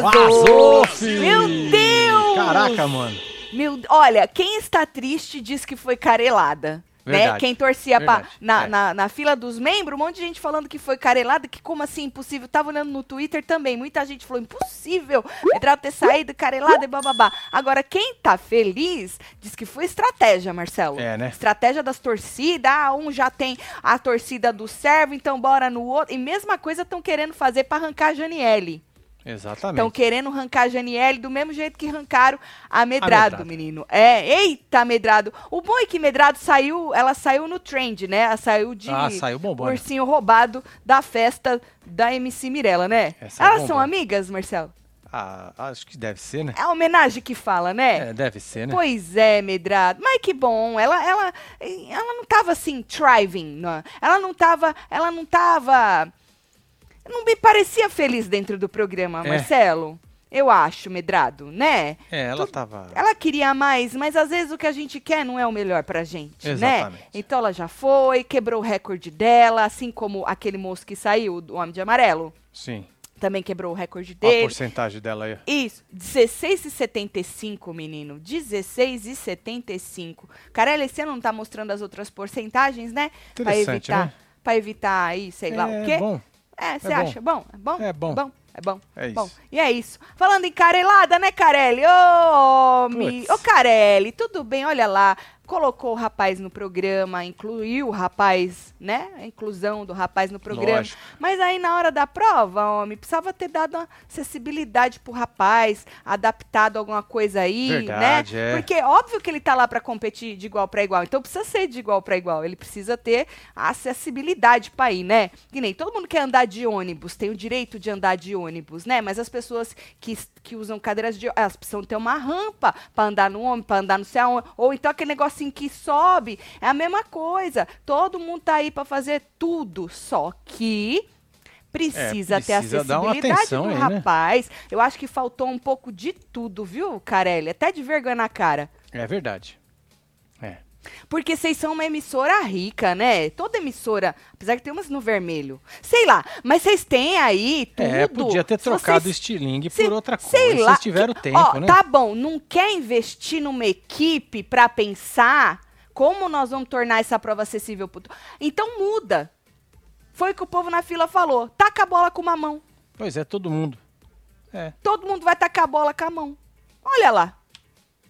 Vazou! Vazou, filho. Meu Deus! Caraca, mano. Meu, olha, quem está triste diz que foi carelada. Né? Quem torcia pra- na, é. na, na fila dos membros, um monte de gente falando que foi carelada, que como assim, impossível. Tava olhando no Twitter também, muita gente falou, impossível, Medrado ter saído carelada e bababá. Agora, quem tá feliz, diz que foi estratégia, Marcelo. É, né? Estratégia das torcidas, ah, um já tem a torcida do servo, então bora no outro. E mesma coisa estão querendo fazer pra arrancar a Janiele. Estão Exatamente. querendo arrancar a Janiele do mesmo jeito que arrancaram a Medrado, Medrado. menino. É, eita, Medrado. O bom é que Medrado saiu, ela saiu no trend, né? Ela saiu de Ah, saiu bombando. ursinho roubado da festa da MC Mirella, né? É Elas são amigas, Marcelo? Ah, acho que deve ser, né? É a homenagem que fala, né? É, deve ser, né? Pois é, Medrado. Mas que bom. Ela, ela, ela não tava assim, thriving. Não. Ela não tava. Ela não tava. Não me parecia feliz dentro do programa, É. Marcelo. Eu acho, Medrado, né? É, ela Tu- tava. Ela queria mais, mas às vezes o que a gente quer não é o melhor pra gente, né? Exatamente. Então ela já foi, quebrou o recorde dela, assim como aquele moço que saiu, o Homem de Amarelo, Sim. também quebrou o recorde Olha a dele. porcentagem dela aí. Isso, 16,75, menino. 16,75. Carela, esse ano não tá mostrando as outras porcentagens, né? Pra Interessante, evitar, né? pra evitar aí, sei lá é o quê. bom. É, você É acha bom? É bom? É bom. Bom, é bom. É Bom, isso. e é isso. Falando em carelada, né, Carelli? Ô, homem. Puts. Ô, Carelli, tudo bem? Olha lá. Colocou o rapaz no programa, incluiu o rapaz, né? A inclusão do rapaz no programa. Lógico. Mas aí na hora da prova, homem, precisava ter dado uma acessibilidade pro rapaz, adaptado alguma coisa aí, Verdade, né? é. Porque óbvio que ele tá lá pra competir de igual pra igual. Então precisa ser de igual pra igual. Ele precisa ter acessibilidade pra ir, né? Que nem todo mundo quer andar de ônibus, tem o direito de andar de ônibus, né? Mas as pessoas que, que usam cadeiras de ônibus, elas precisam ter uma rampa pra andar no ônibus, pra andar no céu, ou então aquele negocinho que sobe, é a mesma coisa. Todo mundo tá aí pra fazer tudo, só que precisa, ter É, precisa uma acessibilidade do aí, né? rapaz. Eu acho que faltou um pouco de tudo, viu, Carelli? Até de vergonha na cara. É verdade. É. Porque vocês são uma emissora rica, né? Toda emissora, apesar que tem umas no vermelho. Sei lá, mas vocês têm aí tudo. É, podia ter trocado o vocês- estilingue por outra coisa. Sei lá. Vocês tiveram que- tempo, ó, né? Tá bom, não quer investir numa equipe pra pensar como nós vamos tornar essa prova acessível pro... Então muda. Foi o que o povo na fila falou. Taca a bola com uma mão. Pois é, todo mundo. É. Todo mundo vai tacar a bola com a mão. Olha lá.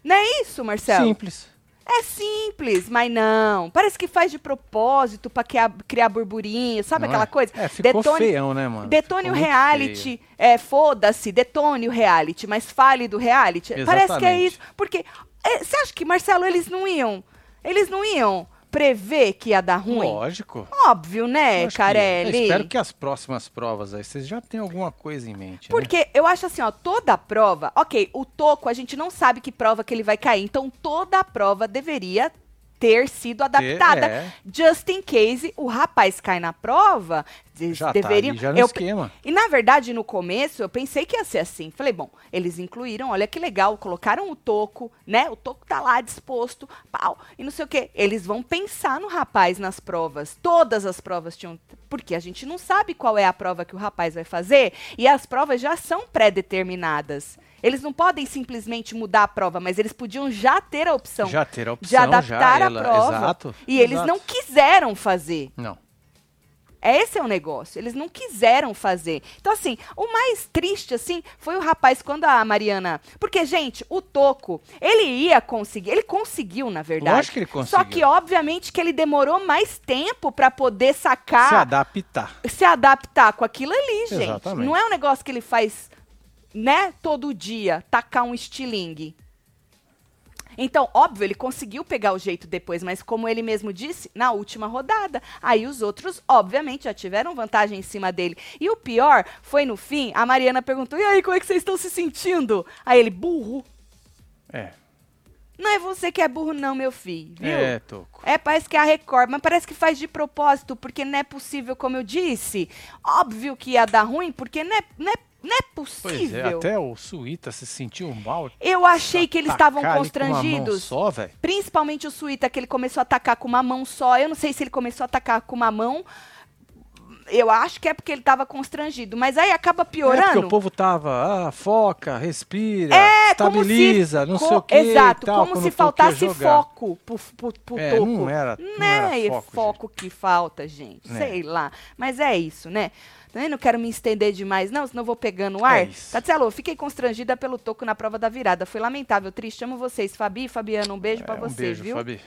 Não é isso, Marcelo? Simples. É simples, mas não. Parece que faz de propósito pra criar, criar burburinho, sabe Não aquela é? coisa? É, ficou detone, feião, né, mano? detone Ficou o reality, é, foda-se, detone o reality, mas fale do reality. Parece que é Exatamente. isso. Porque, é, você acha que, Marcelo, eles não iam, eles não iam prever que ia dar ruim? Lógico. Óbvio, né, que- Carelli? Eu espero que as próximas provas aí vocês já tenham alguma coisa em mente. né? Porque eu acho assim, ó, toda prova, ok, o toco a gente não sabe que prova que ele vai cair, então toda a prova deveria ter sido adaptada. é. Just in case o rapaz cai na prova, eles Já deveriam. tá ali, já no eu, esquema. e na verdade, no começo, eu pensei que ia ser assim. Falei, bom, eles incluíram, olha que legal, colocaram o toco, né? O toco tá lá disposto, pau, e não sei o quê. Eles vão pensar no rapaz nas provas. Todas as provas tinham. Porque a gente não sabe qual é a prova que o rapaz vai fazer, e as provas já são pré-determinadas. Eles não podem simplesmente mudar a prova, mas eles podiam já ter a opção Já ter a opção, de adaptar já, a ela- prova. exato, e eles exato. não quiseram fazer. Não. Esse é o negócio. Eles não quiseram fazer. Então, assim, o mais triste, assim, foi o rapaz quando a Mariana. Porque, gente, o Toco, ele ia conseguir. Ele conseguiu, na verdade. Lógico que ele Só conseguiu. que, obviamente, que ele demorou mais tempo pra poder sacar Se adaptar. se adaptar com aquilo ali, gente. Exatamente. Não é um negócio que ele faz, né, todo dia, tacar um estilingue. Então, óbvio, ele conseguiu pegar o jeito depois, mas como ele mesmo disse, na última rodada. Aí os outros, obviamente, já tiveram vantagem em cima dele. E o pior foi no fim, a Mariana perguntou: e aí, como é que vocês estão se sentindo? Aí ele, burro. É. Não é você que é burro, não, meu filho. Viu? É, Toco. É, parece que é a Record, mas parece que faz de propósito, porque não é possível, como eu disse. Óbvio que ia dar ruim, porque não é, não é, não é Pois possível. é, até o Suíta se sentiu mal. Eu achei que eles estavam Atacar ali com uma mão constrangidos. só, velho. Principalmente o Suíta, que ele começou a atacar com uma mão só. Eu não sei se ele começou a atacar com uma mão. Eu acho que é porque ele tava constrangido, mas aí acaba É porque piorando. o povo tava, ah, foca, respira, É, estabiliza, se, não sei o que. Exato, tal, como se faltasse foco pro, pro, pro É, toco. não era, não né? era foco, foco que falta, gente. Né. Sei lá. Mas é isso, né? Também não quero me estender demais, não, senão vou pegando o ar. É isso. Tatselo, fiquei constrangida pelo toco na prova da virada. Foi lamentável, triste. Amo vocês. Fabi e Fabiano, um beijo pra É, um vocês, beijo, viu? Fabi.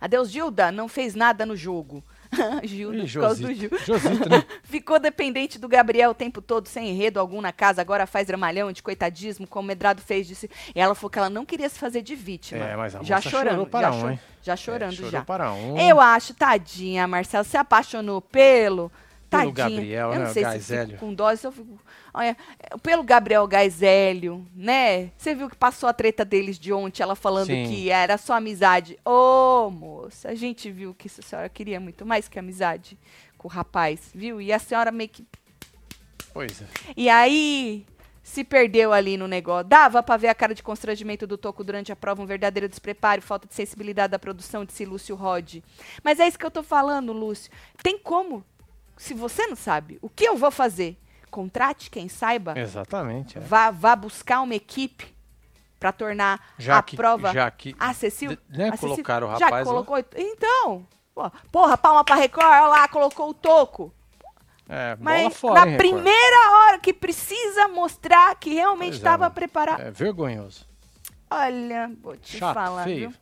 Adeus, Gilda. Não fez nada no jogo. Gilda, Ih, por causa do. Gil. Josito, né? Ficou dependente do Gabriel o tempo todo, sem enredo algum na casa, agora faz dramalhão de coitadismo, como o Medrado fez. Disse. E ela falou que ela não queria se fazer de vítima. É, mas a já chorando, chorou para já, um, cho- hein? já chorando É, já. para um. Eu acho, tadinha, Marcelo, se apaixonou pelo. Pelo Tadinha. Gabriel, eu não né, sei o se com dó, se eu fico. Olha, pelo Gabriel Gaisélio, né? Você viu que passou a treta deles de ontem, ela falando Sim. que era só amizade. Ô, moça, a gente viu que a senhora queria muito mais que amizade com o rapaz, viu? E a senhora meio que Pois é. e aí se perdeu ali no negócio. Dava pra ver a cara de constrangimento do Toco durante a prova, um verdadeiro despreparo, falta de sensibilidade da produção, disse Lúcio Rod. Mas é isso que eu tô falando, Lúcio. Tem como? Se você não sabe, o que eu vou fazer? Contrate quem saiba, Exatamente. é. vá, vá buscar uma equipe pra tornar Já a que, prova já que acessível. de- né, acessível. colocaram o Já rapaz lá. colocou. Então, pô, porra, palma pra Record, olha lá, colocou o Toco. é, Mas fora, na hein, Record? primeira hora que precisa mostrar que realmente é, estava mano. preparado. É vergonhoso. Olha, vou te Chato, falar, feio. viu?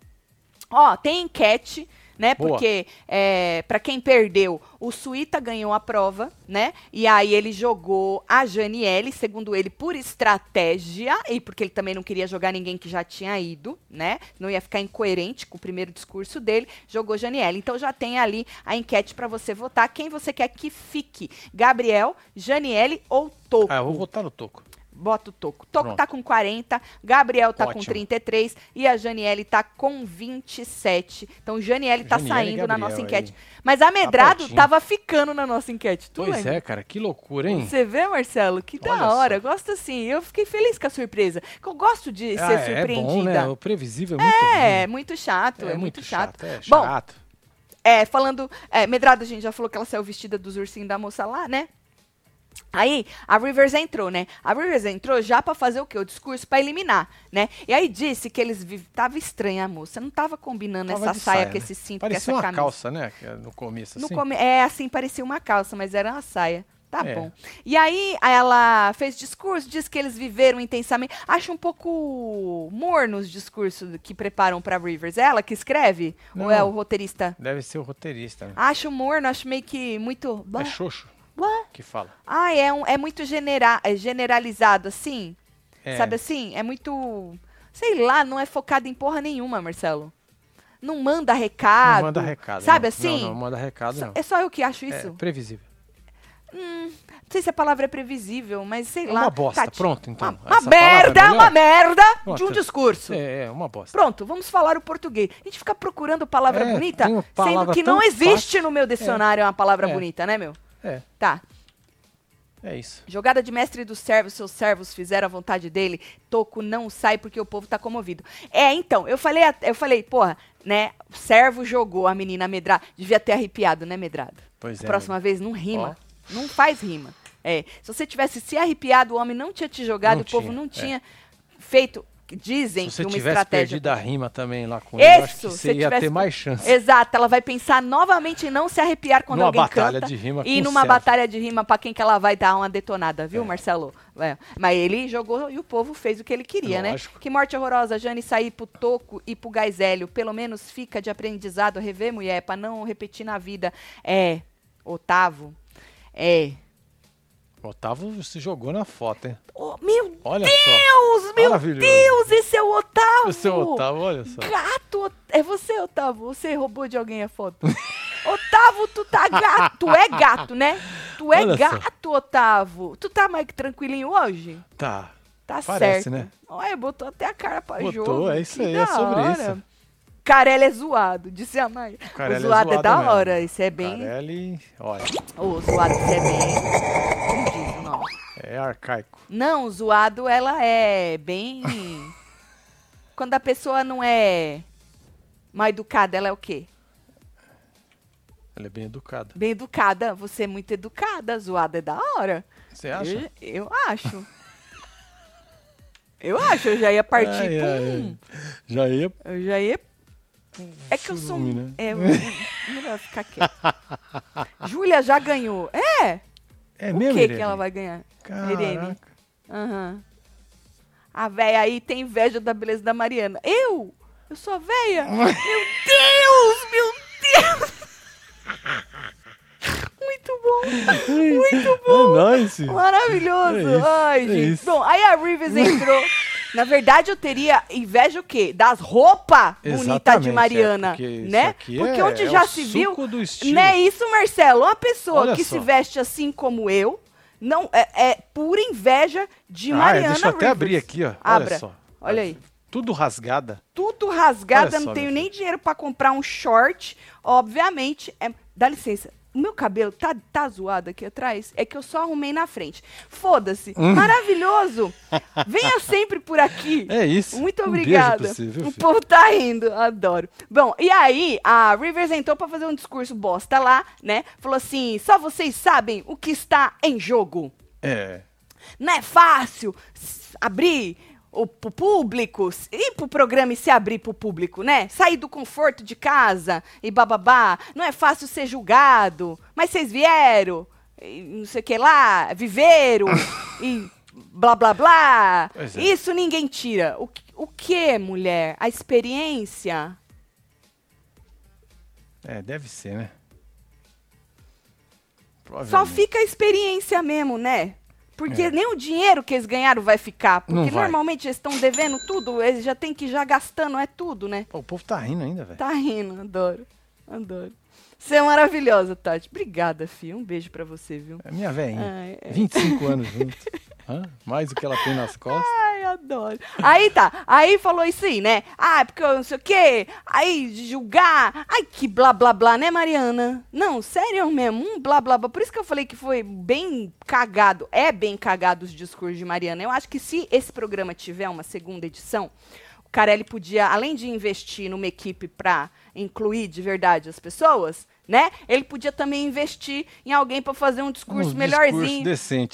Ó, tem enquete, né? Boa. Porque, é, para quem perdeu, o Suíta ganhou a prova, né? E aí ele jogou a Janiele, segundo ele, por estratégia, e porque ele também não queria jogar ninguém que já tinha ido, né? Não ia ficar incoerente com o primeiro discurso dele, jogou Janiele. Então já tem ali a enquete para você votar. Quem você quer que fique? Gabriel, Janiele ou Toco? Ah, eu vou votar no Toco. Bota o Toco. Toco Pronto. tá com 40, Gabriel tá com Ótimo. 33 e a Janiele tá com 27. Então, Janiele tá Janiele saindo na Gabriel nossa aí. enquete. Mas a Medrado pertinho. tava ficando na nossa enquete. Tu Pois lembra? é, cara, que loucura, hein? Você vê, Marcelo? Que da Olha hora. só. Gosto assim. Eu fiquei feliz com a surpresa. Que eu gosto de Ah, ser é surpreendida. bom, né? O previsível é muito É, ruim. muito chato. É, muito, chato. É Bom, chato. É, falando. É, Medrado, a gente já falou que ela saiu vestida dos ursinhos da moça lá, né? Aí, a Rivers entrou, né? A Rivers entrou já pra fazer o quê? O discurso pra eliminar, né? E aí disse que eles vi... tava estranha a moça, não tava combinando Tava essa saia, saia, com né? esse cinto, com Parecia essa uma camisa. calça, né? é No começo, No assim. come- É, assim, parecia uma calça, mas era uma saia. Tá É. bom. E aí, ela fez discurso, disse que eles viveram intensamente. Acho um pouco morno os discursos que preparam pra Rivers. É ela que escreve? Ou é Não. o roteirista? Deve ser o roteirista, né? Acho morno, acho meio que muito. É Xoxo Ué? que fala. Ah, é, um, é muito genera é generalizado, assim. É. Sabe assim? É muito. Sei lá, não é focado em porra nenhuma, Marcelo. Não manda recado. Não manda recado. Sabe não. assim? Não, não manda recado, não. É só eu que acho É isso? previsível. Hum, não sei se a palavra é previsível, mas sei É lá. uma bosta. Tati, Pronto, então. Uma, uma palavra é merda, uma merda de um discurso. É, é, uma bosta. Pronto, vamos falar o português. A gente fica procurando palavra É, bonita, uma sendo palavra que não existe fácil. no meu dicionário uma palavra É. bonita, né, meu? É, Tá. é isso. Jogada de mestre dos servos, seus servos fizeram a vontade dele. Toco não sai porque o povo tá comovido. É, então, eu falei, eu falei, porra, né? O servo jogou a menina medrado. Devia ter arrepiado, né, medrado? Pois é. Próxima vez não rima. Não faz rima. É, se você tivesse se arrepiado, o homem não tinha te jogado, Não o povo tinha, não é. tinha feito. Dizem Se você que uma tivesse estratégia. perdido a rima também lá com ele, eu Isso, você se ia tivesse- ter mais chance. Exato, ela vai pensar novamente em não se arrepiar quando Numa alguém batalha canta. de rima e numa batalha de rima pra quem que ela vai dar uma detonada, viu, É. Marcelo? É. Mas ele jogou e o povo fez o que ele queria, Lógico. né? Que morte horrorosa, Jane sair pro Toco e pro Gaisélio. Pelo menos fica de aprendizado, rever, mulher, pra não repetir na vida. É, Otávio, é. O Otávio se jogou na foto, hein? Oh, meu Olha Deus, meu Maravilhoso. Deus, esse é o Otávio! só. O seu Otávio, olha só. Gato, é você, Otávio? Você roubou de alguém a foto? Otávio, tu tá gato. Tu é gato, né? Tu é Olha só. gato, Otávio. Tu tá mais tranquilinho hoje? Tá. Tá Parece, certo. né? Olha, botou até a cara pra Botou, jogo. é isso Que aí, é sobre hora. isso. Carelli é zoado, disse a mãe. O, Carelli é zoado é, zoado da mesmo. hora. Isso é bem. Carelli, olha, O zoado, isso é bem. Como diz o nome? É arcaico. Não, o zoado, ela é bem. Quando a pessoa não é mal educada, ela é o quê? Ela é bem educada. Bem educada. Você é muito educada. Zoada é da hora. Você acha? Eu, eu acho. eu acho. Eu já ia partir Ai, ai, um... Já ia. Eu já ia... É que eu sou... Né? É, melhor ficar quieto. Júlia já ganhou. É? É o mesmo, que que Irene? ela vai ganhar? Irene. Caraca. Aham. A véia aí tem inveja da beleza da Mariana. Eu? Eu sou a véia? meu Deus! Meu Deus! Muito bom! Muito bom! É nóis. Maravilhoso! É isso, Ai, é gente. isso. Bom, aí a Rivers entrou. Na verdade, eu teria inveja o quê? Das roupas bonitas de é, Mariana, porque né? aqui Porque é- onde é já o se viu, suco do estilo. não é isso, Marcelo? Uma pessoa Olha que só. se veste assim como eu, não é, é pura inveja de Ah, é, Mariana deixa eu até Rivers. abrir aqui, ó. Abra. Olha só. Olha aí. Tudo rasgada. Tudo rasgada, Olha não só, tenho nem dinheiro pra comprar um short. Obviamente, é... dá licença. O meu cabelo tá, tá zoado aqui atrás? É que eu só arrumei na frente. Foda-se. Maravilhoso. Venha sempre por aqui. Hum. É isso. Muito Um obrigada. pra você, o povo tá rindo, adoro. Bom, e aí a Rivers entrou pra fazer um discurso bosta lá, né? Falou assim: só vocês sabem o que está em jogo. É. Não é fácil abrir o pro público, ir pro programa e se abrir pro público, né? Sair do conforto de casa e bababá. Não é fácil ser julgado, mas vocês vieram, e não sei o que lá, viveram e blá blá blá. É. Isso ninguém tira. O, que- o que, mulher? A experiência? É, deve ser, né? Só fica a experiência mesmo, né? Porque É. nem o dinheiro que eles ganharam vai ficar. Porque vai. normalmente eles estão devendo tudo, eles já tem que ir já gastando, é tudo, né? Pô, o povo tá rindo ainda, velho. Tá rindo, adoro. Adoro. Você é maravilhosa, Tati. Obrigada, filha. Um beijo pra você, viu? É minha velhinha. É. 25 anos juntos. Hã? Mais do que ela tem nas costas. Ai, adoro. Aí tá, aí falou aí, né? Ah, porque eu não sei o quê. Aí julgar. Ai, que blá blá blá, né, Mariana? Não, sério mesmo, um blá blá blá. Por isso que eu falei que foi bem cagado. É bem cagado os discursos de Mariana. Eu acho que se esse programa tiver uma segunda edição, Carelli podia, além de investir numa equipe pra incluir de verdade as pessoas, né? Ele podia também investir em alguém pra fazer um discurso Um melhorzinho.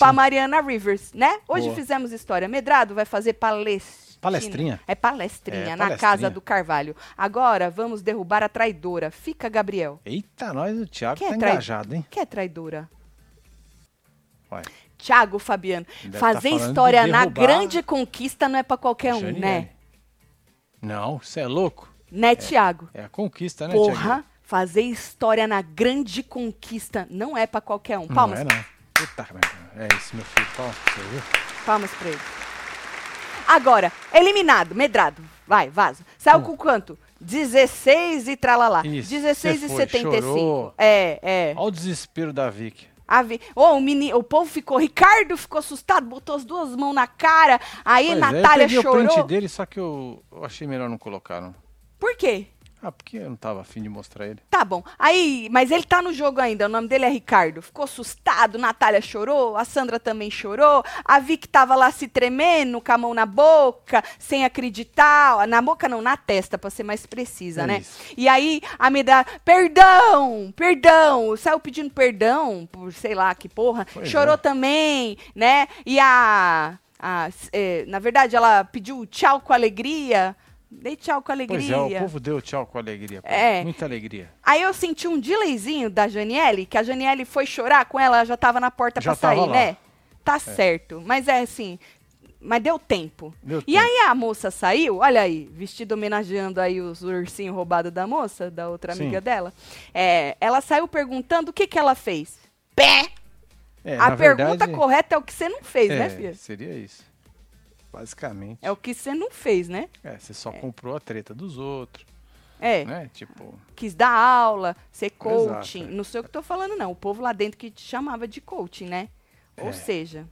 né? Mariana Rivers, né? Hoje Boa. fizemos história. Medrado vai fazer palestina. Palestrinha? É palestrinha, É, na palestrinha. casa do Carvalho. Agora vamos derrubar a traidora. Fica, Gabriel. Eita, nós, o Thiago Quem é tá trai- engajado, hein? Que é traidora? Ué, Tiago Fabiano. Deve tá Fazer de história na derrubar grande conquista não é pra qualquer um, Janiele. né? Não, você é louco? Né, Tiago? É a conquista, né, Porra, Thiaguinho? fazer história na grande conquista não é pra qualquer um. Palmas, Não é, não. Puta, é isso, meu filho. Palmas pra você, viu? palmas pra ele. Agora, eliminado, medrado. Vai, vaza. Saiu com quanto? 16 e tralalá. Hum. Isso, 16 você e foi, 75. chorou. É, é. Olha o desespero da Vicky. Ô, o, meni... o povo ficou. Ricardo ficou assustado, botou as duas mãos na cara. Aí Pois é, Natália eu peguei o chorou. print dele, só que eu, eu achei melhor não colocar, não. Por quê? Ah, porque eu não tava afim de mostrar ele. Tá bom. Aí, mas ele tá no jogo ainda. O nome dele é Ricardo. Ficou assustado. Natália chorou. A Sandra também chorou. A Vicky tava lá se tremendo, com a mão na boca, sem acreditar. Na boca não, na testa, pra ser mais precisa, É né? isso. E aí a Medra, perdão, perdão. Saiu pedindo perdão por sei lá que porra. Pois chorou é. também, né? E a. a eh, na verdade, ela pediu tchau com alegria. Dei tchau com alegria. Pois é, o povo deu tchau com alegria. pô. É. Muita alegria. Aí eu senti um delayzinho da Janiele, que a Janiele foi chorar com ela, ela já tava na porta Já pra sair, lá. né? Tá certo. Mas é assim. Mas deu tempo. Deu e tempo. aí a moça saiu, olha aí, vestido homenageando aí os ursinhos roubados da moça, da outra Sim. amiga dela. É, ela saiu perguntando o que, que ela fez. Pé! É, a pergunta verdade, correta é o que você não fez, é, né, filha? Seria isso. Basicamente. É o que você não fez, né? É, você só comprou a treta dos outros, É. né? Tipo, quis dar aula, ser coaching. Exato, é. Não sei o que tô falando, não. O povo lá dentro que te chamava de coaching, né? Ou É. seja.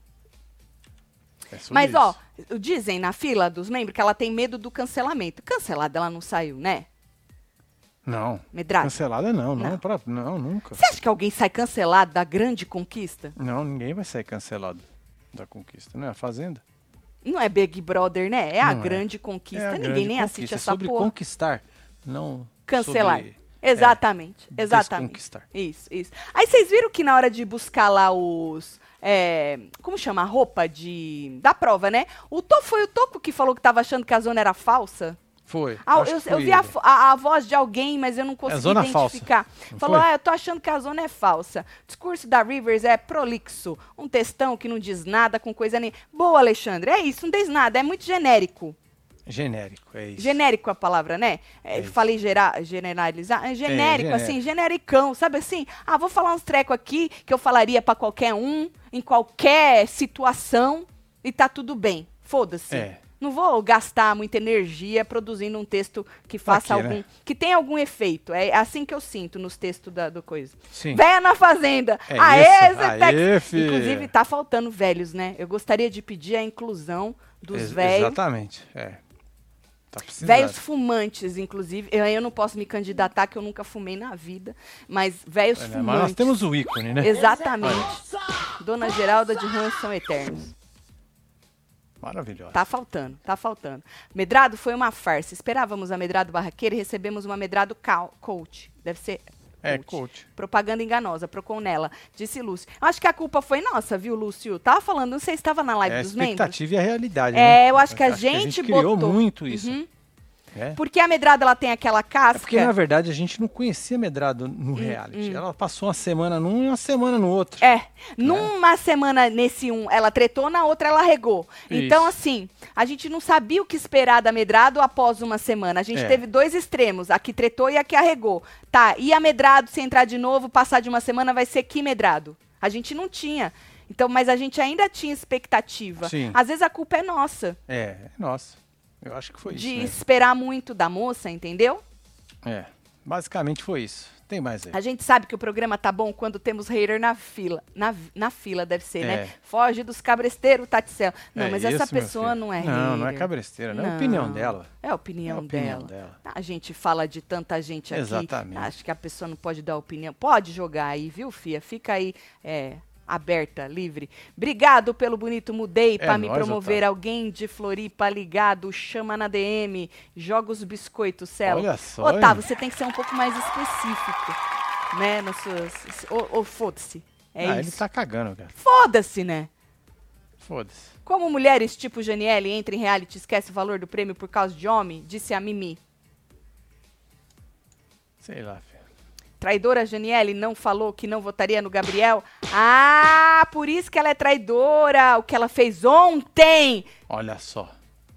é Mas, ó, isso. dizem na fila dos membros que ela tem medo do cancelamento. Cancelada ela não saiu, né? Não. Medrado. Cancelada não, não, Não. pra- não, nunca. Você acha que alguém sai cancelado da grande conquista? Não, ninguém vai sair cancelado da conquista, não é a Fazenda? Não é Big Brother, né? É a Não é. grande conquista. É a Ninguém grande nem conquista, assiste é essa sobre porra. conquistar, não Cancelar. sobre- Exatamente, exatamente. Desconquistar. Isso, isso. Aí vocês viram que na hora de buscar lá os. é, como chama? A roupa de. Da prova, né? O Toco foi o Toco que falou que tava achando que a zona era falsa. Foi. Ah, eu, eu vi a, a- a voz de alguém, mas eu não consegui zona falsa, identificar. não Falou, ah, eu tô achando que a zona é falsa. O discurso da Rivers é prolixo. Um textão que não diz nada com coisa nem. Boa, Alexandre. É isso, não diz nada. É muito genérico. Genérico, é isso. Genérico a palavra, né? É, É falei gera, generalizar. É genérico, genérico. assim, genericão, sabe assim? Ah, vou falar uns trecos aqui que eu falaria pra qualquer um, em qualquer situação, e tá tudo bem. Foda-se. É. Não vou gastar muita energia produzindo um texto que faça quê, né? algum. que tenha algum efeito. É assim que eu sinto nos textos da, do coisa. Sim. Véia na fazenda. É Aê? Zetex! Inclusive, tá faltando velhos, né? Eu gostaria de pedir a inclusão dos Ex- velhos. Exatamente, é. Tá. Velhos fumantes, inclusive. Eu, eu não posso me candidatar, que eu nunca fumei na vida. Mas velhos É, né? fumantes. Mas nós temos o ícone, né? Exatamente. Dona Geralda de Rãs são eternos. Maravilhosa. Tá faltando, tá faltando. Medrado foi uma farsa. Esperávamos a Medrado Barraqueira e recebemos uma Medrado Cal- Coach. Deve ser. É, coach. Propaganda enganosa, procon nela, disse Lúcio. Acho que a culpa foi nossa, viu, Lúcio? Tava falando, não sei se estava na live É a dos membros. expectativa e a realidade, né? É, eu acho que a gente criou botou. muito isso. Uhum. É. Porque a Medrado ela tem aquela casca. É porque, na verdade, a gente não conhecia Medrado no reality. Ela passou uma semana num e uma semana no outro. Hum, É, numa semana nesse um ela tretou, na outra ela regou. Então, Isso. assim, a gente não sabia o que esperar da Medrado após uma semana. A gente É. teve dois extremos, a que tretou e a que arregou. Tá, e a Medrado, se entrar de novo, passar de uma semana, vai ser que Medrado? A gente não tinha. Então, mas a gente ainda tinha expectativa. Sim. Às vezes a culpa é nossa, É, nossa. Eu acho que foi de isso. esperar muito da moça, entendeu? Né? É, basicamente foi isso. Tem mais aí. A gente sabe que o programa tá bom quando temos hater na fila. Na, na fila, deve ser, né? É. Foge dos cabresteiros, Taticel. Não, É mas isso, essa pessoa não é Não, não é hater. cabresteira, não. É a opinião dela. É a opinião, É a opinião dela. dela. A gente fala de tanta gente aqui. Exatamente. Acho que a pessoa não pode dar opinião. Pode jogar aí, viu, Fia? Fica aí é, aberta, livre. Obrigado pelo bonito mudei É pra me promover. Otávio. Alguém de Floripa ligado, chama na DM, joga os biscoitos, Celo. Olha só, Otávio, hein? você tem que ser um pouco mais específico, né? Nas suas... Ou, foda-se. É ah, ele isso. tá cagando, cara. Foda-se, né? Foda-se. Como mulheres tipo Janiele entra em reality e esquece o valor do prêmio por causa de homem, disse a Mimi. Sei lá, filho. Traidora Janiele não falou que não votaria no Gabriel? Ah, por isso que ela é traidora. O que ela fez ontem. Olha só.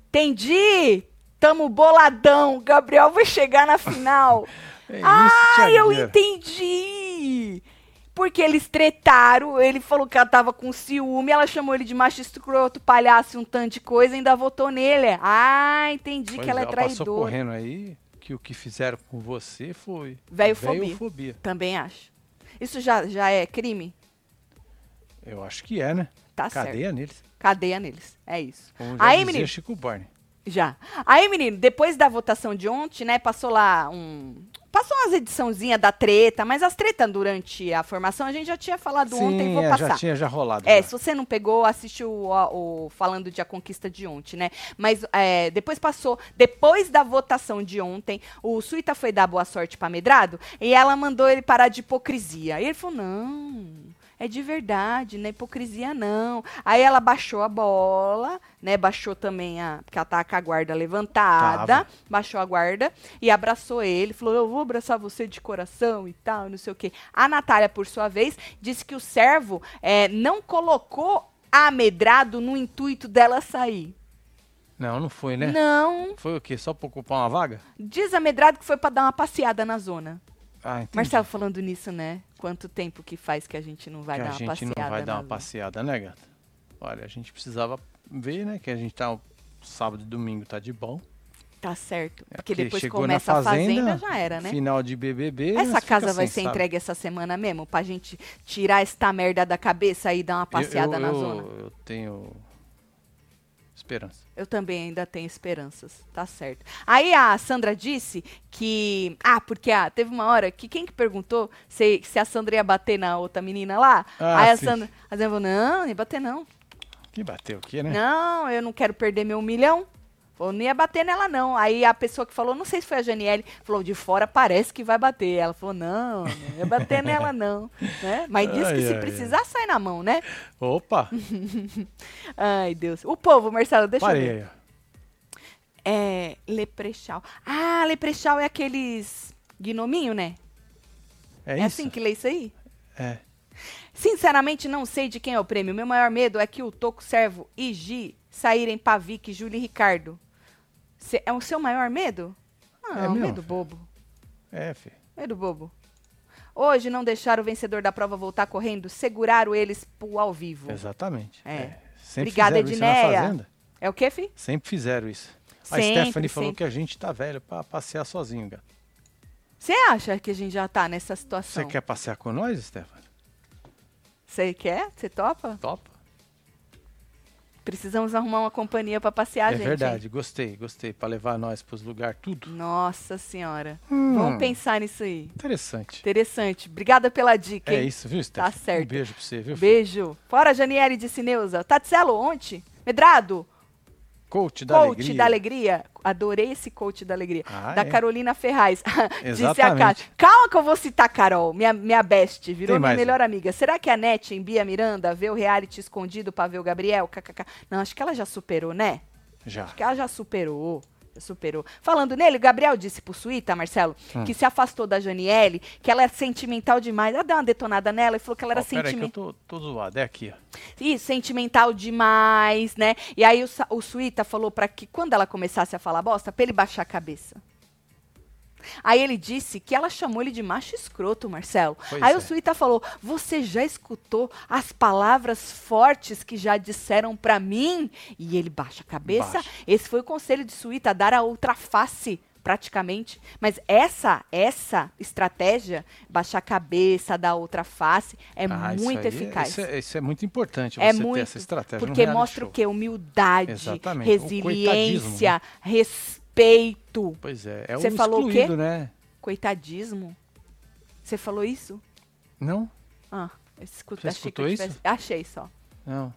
Entendi. Tamo boladão. Gabriel vai chegar na final. É isso, ah, eu entendi. Porque eles tretaram, ele falou que ela tava com ciúme, ela chamou ele de macho escroto, palhaço, e um tanto de coisa, e ainda votou nele. Ah, entendi Pois que ela é passou traidora. correndo aí que o que fizeram com você foi Velhofobia. velhofobia. Também acho. Isso já, já é crime? Eu acho que é, né? Tá certo. Cadeia neles. Cadeia neles. É isso. Como já Aí, dizia menino, Chico Barney. já. Aí, menino, depois da votação de ontem, né, passou lá um... Passou umas ediçãozinhas da treta, mas as tretas durante a formação a gente já tinha falado ontem, vou é, passar. já tinha já rolado. É, já. se você não pegou, assiste o, o- o Falando de A Conquista de ontem, né? Mas é, depois passou, depois da votação de ontem, o Suíta foi dar boa sorte pra Medrado e ela mandou ele parar de hipocrisia. E ele falou: não. É de verdade, não é hipocrisia, não. Aí ela baixou a bola, né? Baixou também a. Porque ela tava com a guarda levantada. Tava. Baixou a guarda e abraçou ele. Falou: Eu vou abraçar você de coração e tal, não sei o quê. A Natália, por sua vez, disse que o servo é, não colocou a Medrado no intuito dela sair. Não, não foi, né? Não. Foi o quê? Só pra ocupar uma vaga? Diz a Medrado que foi pra dar uma passeada na zona. Ah. Marcelo, falando nisso, né? Quanto tempo que faz que a gente não vai que dar a uma gente passeada não vai dar uma passeada, né, gata? Olha, a gente precisava ver, né? Que a gente tá sábado e domingo tá de bom. Tá certo. É, Porque depois chegou começa na a fazenda, já era, né? Final de BBB. Essa nós casa vai ser sábado. entregue essa semana mesmo? Pra gente tirar esta merda da cabeça e dar uma Eu- passeada eu, na eu, zona? Eu tenho esperança. Eu também ainda tenho esperanças, tá certo. Aí a Sandra disse que. Ah, porque ah, teve uma hora que quem que perguntou se, se a Sandra ia bater na outra menina lá? Ah, Aí a sim. Sandra, a Sandra falou: não, não ia bater não. Que bateu o quê, né? Não, eu não quero perder meu milhão. Falou, não ia bater nela, não. Aí a pessoa que falou, não sei se foi a Janiele, falou, de fora parece que vai bater. Ela falou, não, não ia bater nela, não. Né? Mas disse Ai, que se ai, precisar, sai na mão, né? Opa, Ai, Deus. O povo, Marcelo, deixa eu parei ver. aí. ó. É, leprechal. Ah, leprechal é aqueles gnominho, né? É, É, isso? assim que lê isso aí? É. Sinceramente, não sei de quem é o prêmio. Meu maior medo é que o Toco Servo e Gi saírem pra Vicky, Júlia e Ricardo. Cê- é o seu maior medo? Ah, É meu, medo bobo. É, fi. Medo bobo. Hoje não deixaram o vencedor da prova voltar correndo, seguraram eles pro ao vivo. Exatamente. É. Sempre Obrigada, fizeram isso na Edneia. fazenda. É o quê, fi? Sempre fizeram isso. A Sempre, Stephanie falou sempre. que a gente tá velho pra passear sozinho, gato. Você acha que a gente já tá nessa Você situação? quer passear com nós, Stephanie? Você quer? Você topa? Topa. Precisamos arrumar uma companhia pra passear, é gente. verdade, gostei, gostei. Pra levar nós pros lugares, tudo. hein? Nossa senhora. Hum. Vamos pensar nisso aí. Interessante. Interessante. Obrigada pela dica, É hein? isso, viu, Stephanie? certo. Um beijo pra você, viu? filho? Beijo. Fora, Janiele disse Neuza. Tatselo, ontem? Medrado, Coach da coach alegria. da alegria. Adorei esse coach da alegria. Ah, da é? Carolina Ferraz. disse a. Kátia. Calma que eu vou citar a Carol, minha, minha best, virou Quem minha mais? melhor amiga. Será que a Net em Bia Miranda vê o reality escondido pra ver o Gabriel? KKK. Não, acho que ela já superou, né? Já. Acho que ela já superou. Superou. Falando nele, o Gabriel disse pro Suíta, Marcelo, Hum. que se afastou da Janiele, que ela é sentimental demais. Ela deu uma detonada nela e falou que ela era aí que eu sentimental. tô, tô zoado. É aqui. Isso, sentimental demais, né? E aí o, o Suíta falou pra que quando ela começasse a falar bosta, pra ele baixar a cabeça. Aí ele disse que ela chamou ele de macho escroto, Marcelo. Pois aí é. o Suíta falou: Você já escutou as palavras fortes que já disseram pra mim? E ele baixa a cabeça. Baixa. Esse foi o conselho de Suíta, dar a outra face, praticamente. Mas essa, essa estratégia, baixar a cabeça, dar a outra face, é Ah, isso muito aí é- eficaz. Isso é, isso é muito importante É muito, essa estratégia. porque mostra show. o quê? Humildade, Exatamente, resiliência, respeito. Pois é. É Você o falou o quê? excluído, né? Coitadismo. Você falou isso? Não? Ah, eu Você escutou isso? tivesse- Achei só. Não.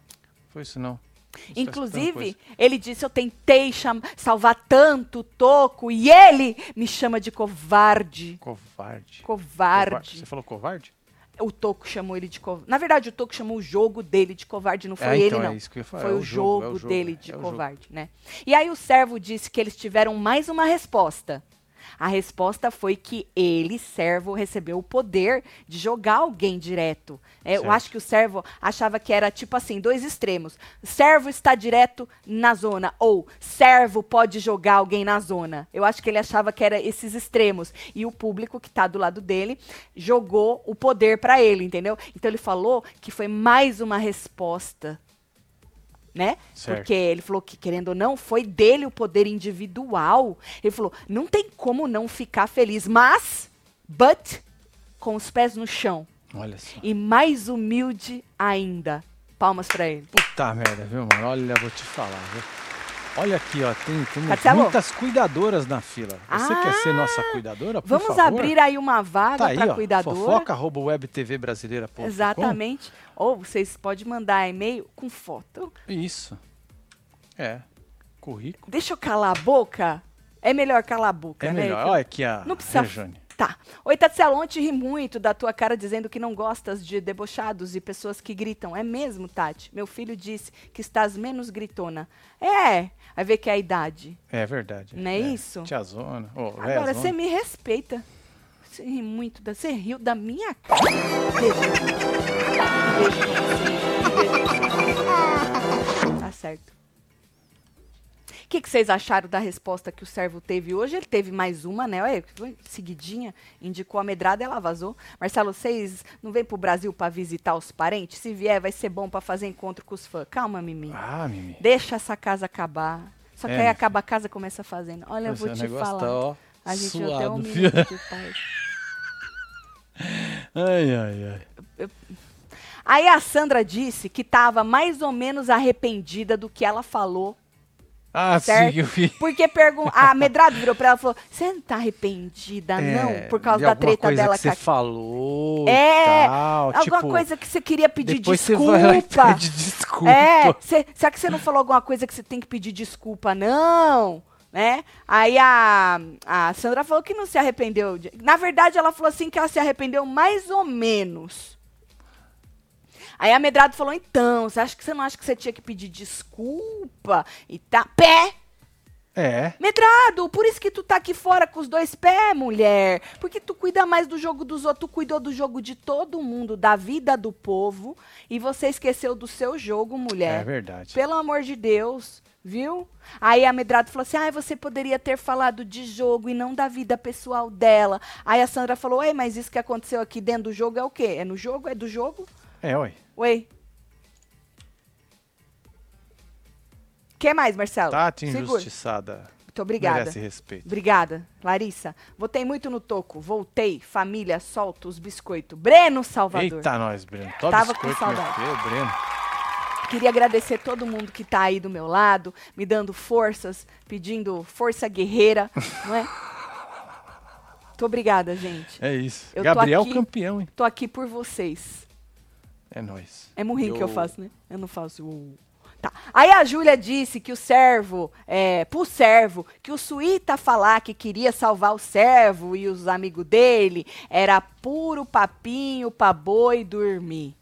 Foi isso não. Você tá Inclusive, ele disse: Eu tentei salvar tanto Toco e ele me chama de covarde. Covarde. Covarde. Você falou covarde? O Toco chamou ele de covarde. Na verdade, o Toco chamou o jogo dele de covarde, não foi É, ele, então, não. é isso que eu falar, Foi é o, jogo, jogo, é o jogo, dele é de jogo. covarde, né? E aí o servo disse que eles tiveram mais uma resposta. A resposta foi que ele, servo, recebeu o poder de jogar alguém direto. É, eu acho que o servo achava que era tipo assim, dois extremos. Servo está direto na zona ou servo pode jogar alguém na zona. Eu acho que ele achava que era esses extremos. E o público que está do lado dele jogou o poder para ele, entendeu? Então ele falou que foi mais uma resposta né? Certo. Porque ele falou que, querendo ou não, foi dele o poder individual. Ele falou, não tem como não ficar feliz, mas, but, com os pés no chão. Olha só. E mais humilde ainda. Palmas pra ele. Puta merda, viu, mano? Olha, vou te falar, viu? Olha aqui, ó, tem, temos Marcelo? muitas cuidadoras na fila. Você Ah, quer ser nossa cuidadora, por Vamos favor? abrir aí uma vaga tá ó, cuidadora. fofoca, arroba webtvbrasileira.com. Exatamente. Ou vocês podem mandar e-mail com foto. Isso. É. Currículo. Deixa eu calar a boca. É melhor calar a boca, É né? melhor. Olha aqui a Não precisa. Rejane. Tá. Oi, Tatselo, ontem ri muito da tua cara dizendo que não gostas de debochados e pessoas que gritam. É mesmo, Tati? Meu filho disse que estás menos gritona. É, vai ver que é a idade. É verdade. Não é isso? Tiazona. Oh, Agora, você me respeita. Você ri muito. Da... Você riu da minha cara. Beijo. Beijo. Tá certo. O que, que vocês acharam da resposta que o servo teve hoje? Ele teve mais uma, né? Olha, seguidinha, indicou a medrada e ela vazou. Marcelo, vocês não vêm pro Brasil para visitar os parentes? Se vier, vai ser bom para fazer encontro com os fãs. Calma, Mimi. Ah, Mimi. Deixa essa casa acabar. Só que É, aí acaba a casa começa fazendo. Olha, eu vou é, te falar. tá, ó, a gente até suado, um filho. minuto de paz. Ai, ai, ai. Aí a Sandra disse que estava mais ou menos arrependida do que ela falou Ah, certo? sim, eu vi. Porque pergun a Medrado virou pra ela e falou: Você não tá arrependida, É, não? Por causa da treta coisa dela que a você falou É, tal. Alguma tipo, coisa que você queria pedir depois desculpa. você vai lá e pede desculpa. É, cê, será que você não falou alguma coisa que você tem que pedir desculpa, não? Né? Aí a, a Sandra falou que não se arrependeu. de- na verdade, ela falou assim que ela se arrependeu mais ou menos. Aí a Medrado falou, então, você acha que você não acha que você tinha que pedir desculpa? E tá. Pé! É. Medrado, por isso que tu tá aqui fora com os dois pés, mulher. Porque tu cuida mais do jogo dos outros, tu cuidou do jogo de todo mundo, da vida do povo, e você esqueceu do seu jogo, mulher. É verdade. Pelo amor de Deus, viu? Aí a Medrado falou assim: ah, você poderia ter falado de jogo e não da vida pessoal dela. Aí a Sandra falou: Ei, mas isso que aconteceu aqui dentro do jogo é o quê? É no jogo? É do jogo? É, ué. Oi. que mais, Marcelo? Tati Segura. injustiçada. Muito obrigada. Merece respeito. Obrigada, Larissa. Votei muito no toco. Voltei. Família, solta os biscoitos. Breno Salvador. Eita, nós, Breno. Tó Tava com biscoito, meu saudade. filho, Breno. Queria agradecer todo mundo que tá aí do meu lado, me dando forças, pedindo força guerreira, não é? Muito obrigada, gente. É isso. Eu Gabriel aqui- campeão, hein? Tô aqui por vocês. É nóis. É murrinho que eu Eu- faço, né? Eu não faço. o- Tá. Aí a Júlia disse que o servo, é, pro servo, que o Suíta falar que queria salvar o servo e os amigos dele era puro papinho pra boi dormir.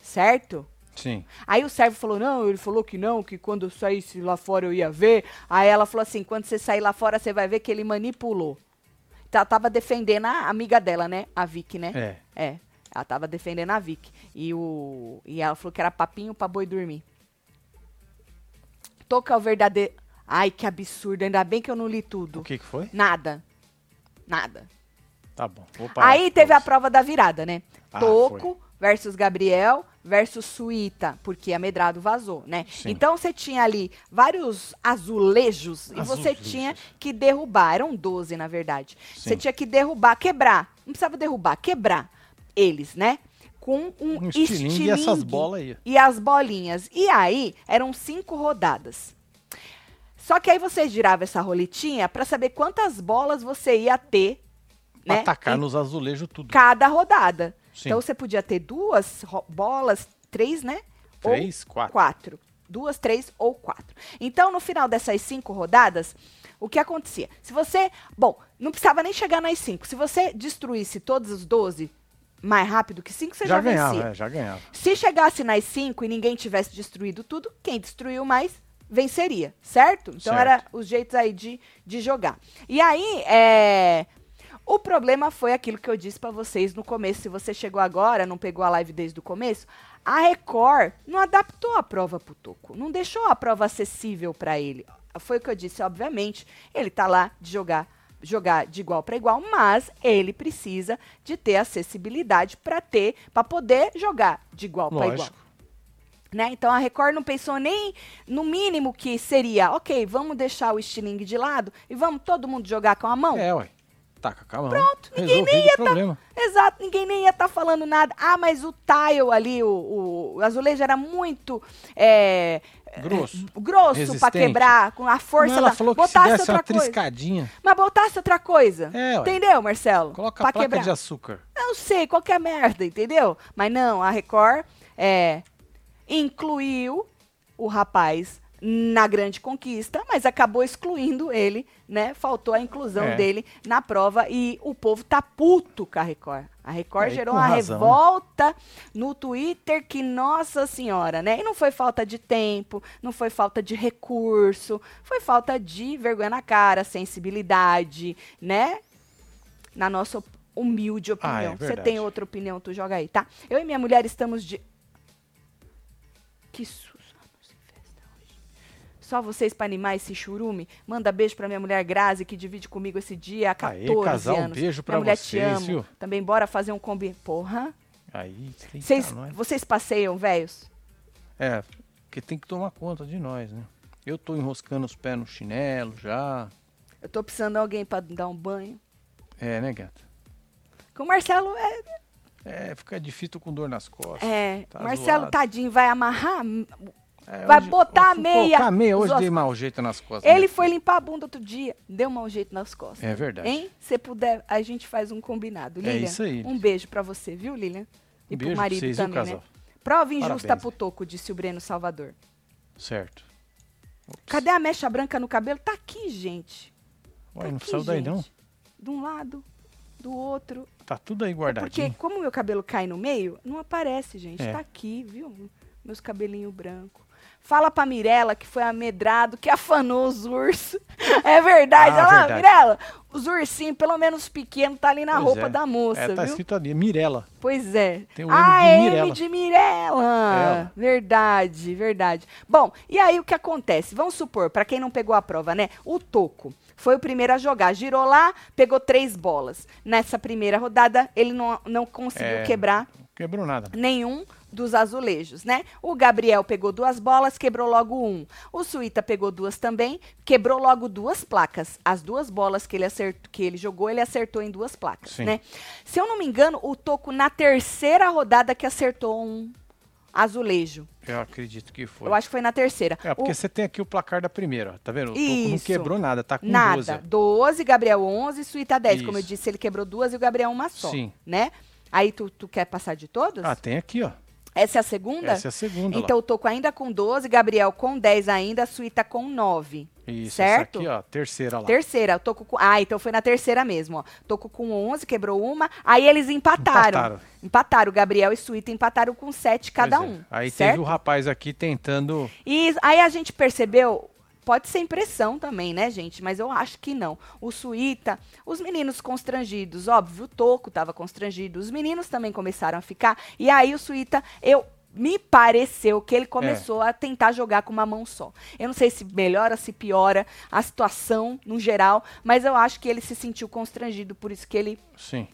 Certo? Sim. Aí o servo falou: não, ele falou que não, que quando eu saísse lá fora eu ia ver. Aí ela falou assim: quando você sair lá fora, você vai ver que ele manipulou. Então ela tava defendendo a amiga dela, né? A Vicky, né? É. É. Ela tava defendendo a Vicky. E, o... e ela falou que era papinho pra boi dormir. Toca o verdadeiro. Ai, que absurdo. Ainda bem que eu não li tudo. O que que foi? Nada. Nada. Tá bom. Aí teve a prova da virada, né? Ah, Toco versus Gabriel versus Suíta, porque a Medrado vazou, né? Sim. Então você tinha ali vários azulejos, e você tinha que derrubar, eram 12 na verdade. Você tinha que derrubar, quebrar. Não precisava derrubar, quebrar eles, né? Com um, Um estilingue e essas estilingue bolas aí. E as bolinhas. E aí eram cinco rodadas. Só que aí você girava essa roletinha para saber quantas bolas você ia ter, Pra né? atacar nos azulejos tudo. cada rodada. Sim. Então você podia ter duas bolas, três, né? Três, ou quatro. quatro. Duas, três ou quatro. Então, no final dessas cinco rodadas, o que acontecia? Se você. Bom, não precisava nem chegar nas cinco. Se você destruísse todos os 12 mais rápido que cinco, você já, já ganhava, vencia. é, já ganhava. Se chegasse nas cinco e ninguém tivesse destruído tudo, quem destruiu mais venceria, certo? Então Certo. era os jeitos aí de, de jogar. E aí, é, o problema foi aquilo que eu disse pra vocês no começo. Se você chegou agora, não pegou a live desde o começo, a Record não adaptou a prova pro Toco, não deixou a prova acessível pra ele. Foi o que eu disse, obviamente. Ele tá lá de jogar jogar de igual para igual, mas ele precisa de ter acessibilidade para ter, para poder jogar de igual para igual. Né? Então a Record não pensou nem no mínimo que seria, ok, vamos deixar o estilingue de lado e vamos todo mundo jogar com a mão? É, ué. Taca com a mão. Pronto, ninguém nem ia o problema. Exato, ninguém nem ia estar falando nada. Ah, mas o tile ali, o, o- azulejo era muito é, Grosso. grosso para quebrar, com a força Não, ela da... falou que se botasse desse outra uma coisa. triscadinha, Mas botasse outra coisa. É. Entendeu, Marcelo? coloca Pra a placa quebrar. de açúcar. Não sei, qualquer merda, entendeu? Mas não, a Record é, incluiu o rapaz na grande conquista, mas acabou excluindo ele, né? Faltou a inclusão É. dele na prova e o povo tá puto com a Record. A Record É, gerou uma razão, né? revolta no Twitter que, nossa senhora, né? E não foi falta de tempo, não foi falta de recurso, foi falta de vergonha na cara, sensibilidade, né? Na nossa humilde Ah, é opinião. Você verdade. tem outra opinião, tu joga aí, tá? Eu e minha mulher estamos de. Que Só vocês pra animar esse churume? Manda beijo pra minha mulher Grazi, que divide comigo esse dia há 14 Aê, casal, um anos. beijo minha mulher te vocês, amo. viu? Também bora fazer um combi. Porra. Aí, eita, Vocês, nós. vocês passeiam, velhos? É, porque tem que tomar conta de nós, né? Eu tô enroscando os pés no chinelo já. Eu tô precisando de alguém pra dar um banho. É, né, gata? Com o Marcelo é. É, fica difícil com dor nas costas. é Tá Marcelo, zoado. tadinho, vai amarrar. É, Vai hoje- botar a meia. A meia hoje dei mau jeito nas costas. Ele né? foi limpar a bunda outro dia, deu mau jeito nas costas. É verdade. Hein? Se puder, a gente faz um combinado. É Lilian, isso aí. um beijo pra você, viu, Lilian? E Um pro marido vocês, viu, também, né? Prova injusta Parabéns. pro Toco, disse o Breno Salvador. Certo. Cadê a mecha branca no cabelo? Tá aqui, gente. Ué, Tá não aqui, saiu daí não? De um lado, do outro. Tá tudo aí É guardadinho. porque, como o meu cabelo cai no meio, não aparece, gente. É. Tá aqui, viu? Meus cabelinhos brancos. Fala pra Mirella que foi amedrado, que afanou os ursos. É verdade, Ah, olha lá, verdade. Mirella. Os ursinhos, pelo menos pequenos, tá ali na Pois roupa é. da moça, É, tá viu? escrito ali, Mirella. Pois é. Tem o ah, M de é Mirella. M de Mirella. Ela. Verdade, verdade. Bom, e aí o que acontece? Vamos supor, pra quem não pegou a prova, né? O Toco foi o primeiro a jogar. Girou lá, pegou três bolas. Nessa primeira rodada, ele não, não conseguiu É. quebrar Quebrou nada. nenhum dos azulejos, né? O Gabriel pegou duas bolas, quebrou logo um. O Suíta pegou duas também, quebrou logo duas placas. As duas bolas que ele acertou, que ele jogou, ele acertou em duas placas, Sim. né? Se eu não me engano, o Toco na terceira rodada que acertou um azulejo. Eu acredito que foi. Eu acho que foi na terceira. É, porque O- você tem aqui o placar da primeira, ó, tá vendo? O Toco não Isso. quebrou nada, tá com Nada. 12. ó. 12, Gabriel 11, Suíta 10. Como eu Isso. disse, ele quebrou duas e o Gabriel uma só, Sim. né? Aí tu, tu quer passar de todos? Ah, tem aqui, ó. Essa é a segunda? Essa é a segunda Então lá. eu tô com ainda com 12, Gabriel com 10 ainda, a Suíta com 9. Isso, certo? essa aqui, ó, terceira lá. Terceira, eu tô com. Ah, então foi na terceira mesmo, ó. Toco com 11, quebrou uma. Aí eles empataram. Empataram. Empataram. Gabriel e Suíta empataram com 7 cada é. um. Aí certo? teve o rapaz aqui tentando. E aí a gente percebeu, pode ser impressão também, né, gente? Mas eu acho que não. O Suíta, os meninos constrangidos, óbvio, o Toco estava constrangido, os meninos também começaram a ficar. E aí o Suíta, eu me pareceu que ele começou a tentar jogar com uma mão só. Eu não sei se melhora, se piora a situação no geral, mas eu acho que ele se sentiu constrangido, por isso que ele Sim.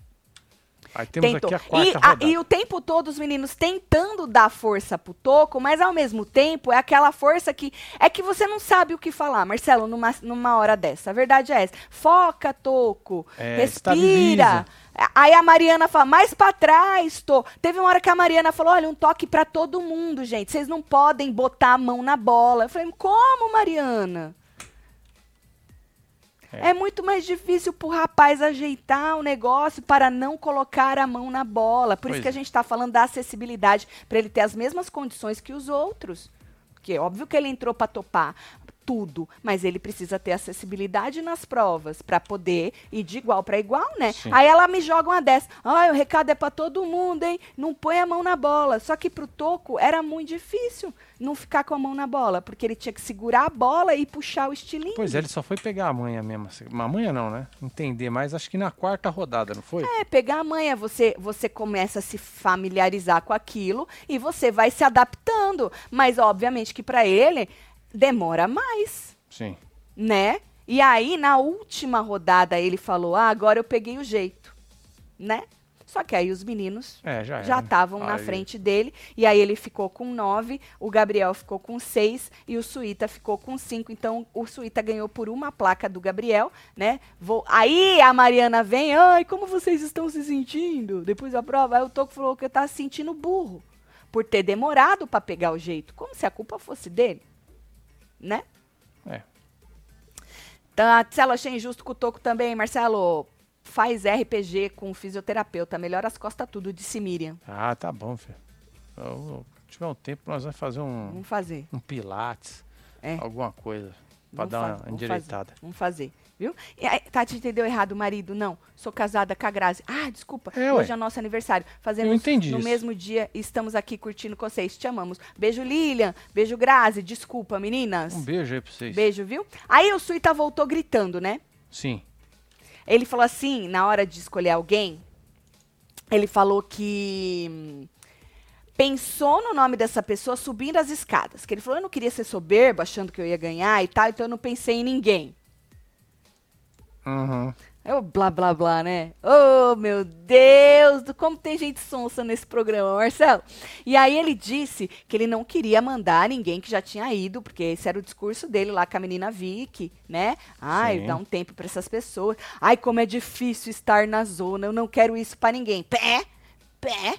Aí temos tentou. aqui a quarta e, a- rodada. e o tempo todo os meninos tentando dar força pro Toco, mas ao mesmo tempo é aquela força que é que você não sabe o que falar, Marcelo, numa, numa hora dessa. A verdade é essa. Foca, Toco. É, respira. Aí a Mariana fala, mais pra trás, tô. Teve uma hora que a Mariana falou, olha, um toque pra todo mundo, gente. Vocês não podem botar a mão na bola. Eu falei, como, Mariana? É. É. muito mais difícil pro rapaz ajeitar o negócio para não colocar a mão na bola. Por isso Pois que a é. gente está falando da acessibilidade, para ele ter as mesmas condições que os outros. Porque é óbvio que ele entrou para topar tudo, mas ele precisa ter acessibilidade nas provas para poder ir de igual para igual, né? Sim. Aí ela me joga uma dessa. Ai, o recado é para todo mundo, hein? Não põe a mão na bola. Só que pro Toco era muito difícil não ficar com a mão na bola, porque ele tinha que segurar a bola e puxar o estilinho. Pois é, ele só foi pegar a manha mesmo. assim. Uma manha não, né? Entender mais, acho que na quarta rodada, não foi? É, pegar a manha, você, você começa a se familiarizar com aquilo e você vai se adaptando. Mas, obviamente, que para ele demora mais, Sim. né? E aí, na última rodada, ele falou: Ah, agora eu peguei o jeito, né? Só que aí os meninos É, já estavam na frente dele. E aí ele ficou com nove, o Gabriel ficou com seis e o Suíta ficou com cinco. Então o Suíta ganhou por uma placa do Gabriel, né? Vou... Aí a Mariana vem, ai, como vocês estão se sentindo? Depois da prova, aí o Toco falou que eu tava se sentindo burro. Por ter demorado para pegar o jeito. Como se a culpa fosse dele. Né? É. Então, Marcelo, achei injusto com o Toco também. Marcelo, faz RPG com fisioterapeuta. Melhora as costas tudo, disse Miriam. Ah, tá bom, filho. Eu- Se tiver um tempo, nós vamos fazer um, Vamos fazer. um pilates, É. alguma coisa, pra Vamos dar uma endireitada. Fazer, vamos fazer, viu? E aí, Tati entendeu errado o marido? Não, sou casada com a Grazi. Ah, desculpa, É, hoje é nosso aniversário. Fazemos no isso. mesmo dia e estamos aqui curtindo com vocês. Te amamos. Beijo, Lilian. Beijo, Grazi. Desculpa, meninas. Um beijo aí pra vocês. Beijo, viu? Aí o Suíta voltou gritando, né? Sim. Ele falou assim, na hora de escolher alguém, ele falou que hum, pensou no nome dessa pessoa subindo as escadas. Que ele falou, eu não queria ser soberbo, achando que eu ia ganhar e tal, então eu não pensei em ninguém. Uhum. É o blá blá blá, né? Oh, meu Deus, do- como tem gente sonsa nesse programa, Marcelo. E aí ele disse que ele não queria mandar ninguém que já tinha ido, porque esse era o discurso dele lá com a menina Vicky, né? Ai, Sim. dá um tempo para essas pessoas. Ai, como é difícil estar na zona, eu não quero isso para ninguém. Pé, pé.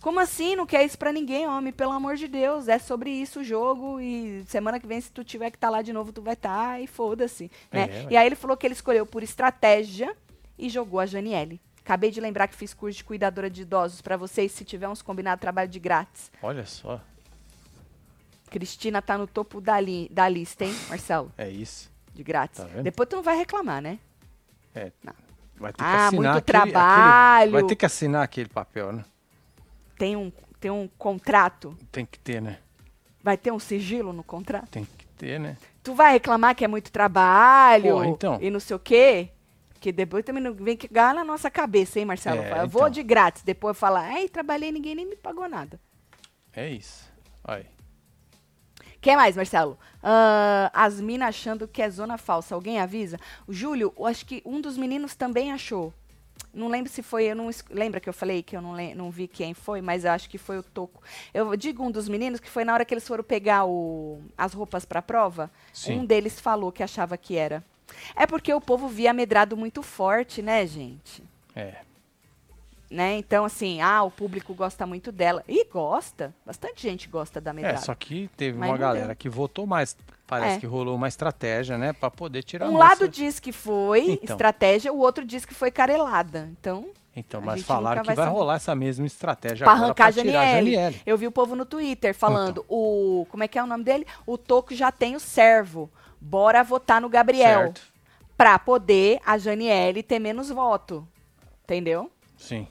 Como assim? Não quer isso pra ninguém, homem? Pelo amor de Deus. É sobre isso o jogo. E semana que vem, se tu tiver que estar lá de novo, tu vai estar. e foda-se. Né? É, e aí ele falou que ele escolheu por estratégia e jogou a Janiele. Acabei de lembrar que fiz curso de cuidadora de idosos pra vocês, se tiver uns combinados trabalho de grátis. Olha só. Cristina tá no topo da, li- da lista, hein, Marcelo? É isso. De grátis. Tá? Depois tu não vai reclamar, né? É. Não. Vai ter Ah, que assinar muito aquele- trabalho. aquele- vai ter que assinar aquele papel, né? Tem um, tem um contrato. Tem que ter, né? Vai ter um sigilo no contrato? Tem que ter, né? Tu vai reclamar que é muito trabalho então. e não sei o quê? Que depois também não vem que ganhar na nossa cabeça, hein, Marcelo? É, Fala, eu vou então. de grátis, depois falar, ei, trabalhei, ninguém nem me pagou nada. É isso. Aí. Quem mais, Marcelo? Ah, as minas achando que é zona falsa. Alguém avisa? O Júlio, acho que um dos meninos também achou. Não lembro se foi, eu não lembra que eu falei que eu não, não vi quem foi, mas eu acho que foi o Toco. Eu digo um dos meninos que foi na hora que eles foram pegar o- as roupas pra prova. Sim. Um deles falou que achava que era. É porque o povo via medrado muito forte, né, gente? É. Né? Então, assim, ah, o público gosta muito dela. E gosta. Bastante gente gosta da É, medrado. só que teve Mas uma galera deu. que votou mais. Parece É. que rolou uma estratégia, né? Pra poder tirar a Um lado diz que foi Então. estratégia, o outro diz que foi carelada. Então, Então, mas falaram que vai vai rolar essa mesma estratégia pra arrancar pra tirar a Janiele. Eu vi o povo no Twitter falando, o. Como é que é o nome dele? O Toco já tem o servo. Bora votar no Gabriel. Certo. Pra poder a Janiele ter menos voto. Entendeu? Sim.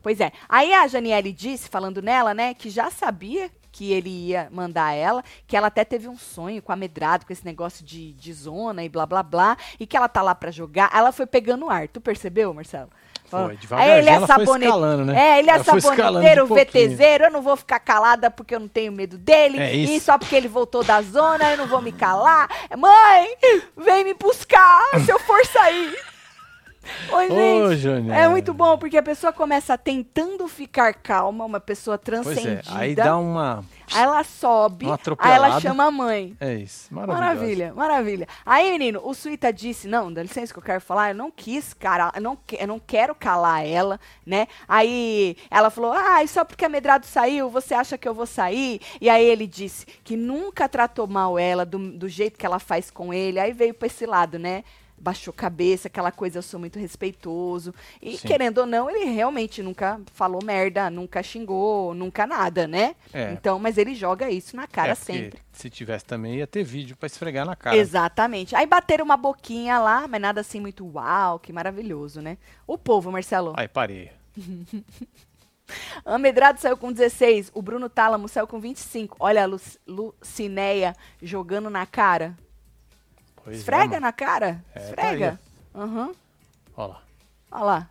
Pois é. Aí a Janiele disse, falando nela, né, que já sabia que ele ia mandar ela, que ela até teve um sonho com a Medrado, com esse negócio de, de zona e blá blá blá, e que ela tá lá pra jogar. Ela foi pegando ar. Tu percebeu, Marcelo? Foi, devagarzinho Aí ele é escalando, né? É, ele é Ela saboneteiro. VTZero, eu não vou ficar calada porque eu não tenho medo dele. É E isso. só porque ele voltou da zona, eu não vou me calar. Mãe, vem me buscar se eu for sair. Oi, Ô, gente. Janiele. É muito bom, porque a pessoa começa tentando ficar calma, uma pessoa Pois transcendida. é, aí dá uma. Aí ela sobe, uma aí ela chama a mãe. É isso. Maravilha, maravilha. Aí, menino, o Suíta disse, não, dá licença que eu quero falar, eu não quis, cara, eu não, eu não quero calar ela, né? Aí ela falou, ah, e só porque a Medrado saiu, você acha que eu vou sair? E aí ele disse que nunca tratou mal ela, do, do jeito que ela faz com ele, aí veio pra esse lado, né? Baixou cabeça, aquela coisa, eu sou muito respeitoso. E Sim. querendo ou não, ele realmente nunca falou merda, nunca xingou, nunca nada, né? É. Então, mas ele joga isso na cara É, sempre. Se tivesse também, ia ter vídeo pra esfregar na cara. Exatamente. Aí bateram uma boquinha lá, mas nada assim muito uau, que maravilhoso, né? O povo, Marcelo. Aí, parei. A Medrado saiu com 16, o Bruno Tálamo saiu com 25. Olha a Lu Lucinéia jogando na cara. Pois é, Esfrega mano. na cara. É, tá Esfrega. Aham. Olha lá. Olha lá.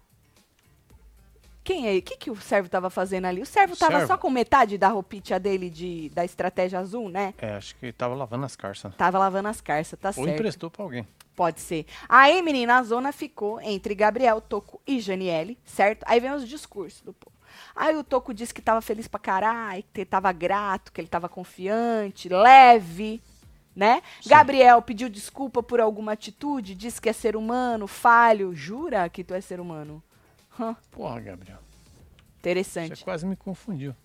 Quem é? O que, que o servo tava fazendo ali? O servo O tava servo? só com metade da roupinha dele de, da estratégia azul, né? É, acho que ele tava lavando as carças. Tava lavando as carças, tá Ou certo. emprestou pra alguém. Pode ser. Aí, menina, a zona ficou entre Gabriel, Toco e Janiele, certo? Aí vem os discursos do povo. Aí o Toco disse que tava feliz pra caralho, que ele tava grato, que ele tava confiante, leve, né? Sim. Gabriel pediu desculpa por alguma atitude, disse que é ser humano, falho. Jura que tu é ser humano? Hã, Porra, Gabriel. interessante. Você quase me confundiu.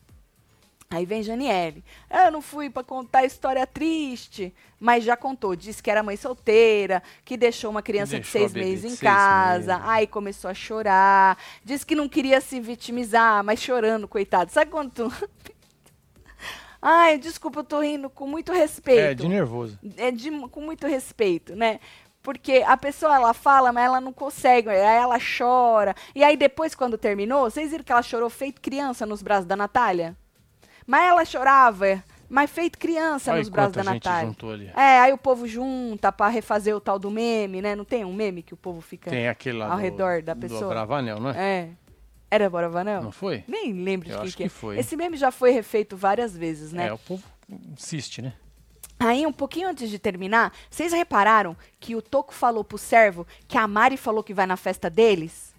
Aí vem Janiele. Eu não fui pra contar história triste, mas já contou. Disse que era mãe solteira, que deixou uma criança de Deixou a seis meses de em seis casa. meses. Aí começou a chorar. Disse que não queria se vitimizar, mas chorando, coitado. Sabe quando tu... Ai, desculpa, eu tô rindo com muito respeito. É, de nervoso. É de- com muito respeito, né? Porque a pessoa, ela fala, mas ela não consegue, aí ela chora. E aí depois, quando terminou, vocês viram que ela chorou feito criança nos braços da Natália? Mas ela chorava, mas feito criança Olha nos braços da Natália. É, aí o povo junta pra refazer o tal do meme, né? Não tem um meme que o povo fica... Tem aquele lá ao do, redor da do pessoa. Bravanel, não é? É. Era Bora Vanel? Não foi? Nem lembro de Eu quem acho que é. foi. Esse meme já foi refeito várias vezes, né? É, o povo insiste, né? Aí, um pouquinho antes de terminar, vocês repararam que o Toco falou pro servo que a Mari falou que vai na festa deles?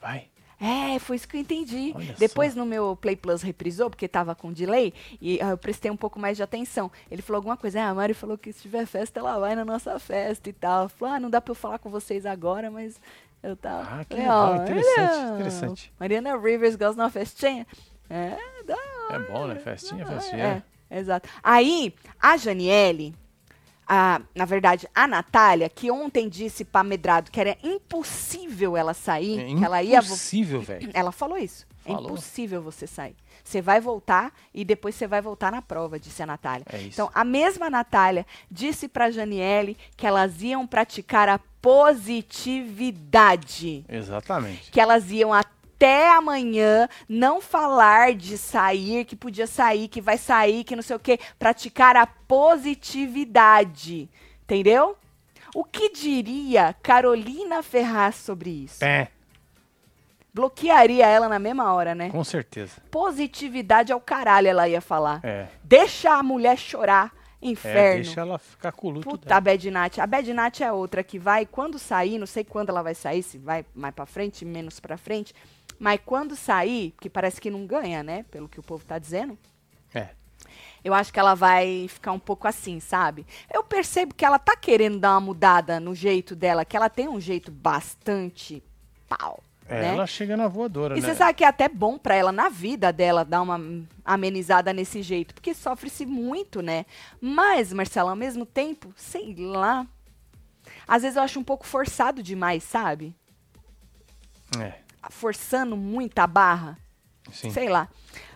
Vai. É, foi isso que eu entendi. Olha Depois só. no meu Play Plus reprisou, porque tava com delay, e ah, eu prestei um pouco mais de atenção. Ele falou alguma coisa, ah, a Mari falou que se tiver festa, ela vai na nossa festa e tal. Falou, ah, não dá pra eu falar com vocês agora, mas eu tava. Ah, que legal, ó, interessante, olha, interessante. Mariana Rivers gosta de uma festinha. É, da É bom, né? Festinha, festinha. É, exato. Aí, a Janiele, a, na verdade, a Natália, que ontem disse pra Medrado que era impossível ela sair, É que ela ia. impossível, velho. Ela falou isso. É Falou. impossível você sair. Você vai voltar e depois você vai voltar na prova, disse a Natália. É isso. Então, a mesma Natália disse pra Janiele que elas iam praticar a positividade Exatamente. que elas iam até amanhã não falar de sair, que podia sair, que vai sair, que não sei o quê, praticar a positividade. Entendeu? O que diria Carolina Ferraz sobre isso? Pé, Bloquearia ela na mesma hora, né? com certeza. Positividade ao caralho, ela ia falar. É. Deixa a mulher chorar. É, Inferno. deixa ela ficar com o luto Puta, dela. a Bad Nat. A Bad Nat é outra que vai, quando sair, não sei quando ela vai sair, se vai mais pra frente, menos pra frente, mas quando sair, que parece que não ganha, né? Pelo que o povo tá dizendo, É. eu acho que ela vai ficar um pouco assim, sabe? Eu percebo que ela tá querendo dar uma mudada no jeito dela, que ela tem um jeito bastante pau. É, né? ela chega na voadora, E né? você sabe que é até bom pra ela na vida dela dar uma amenizada nesse jeito, porque sofre-se muito, né? Mas, Marcelo, ao mesmo tempo, sei lá. Às vezes eu acho um pouco forçado demais, sabe? É, Forçando muito a barra. sim. Sei lá.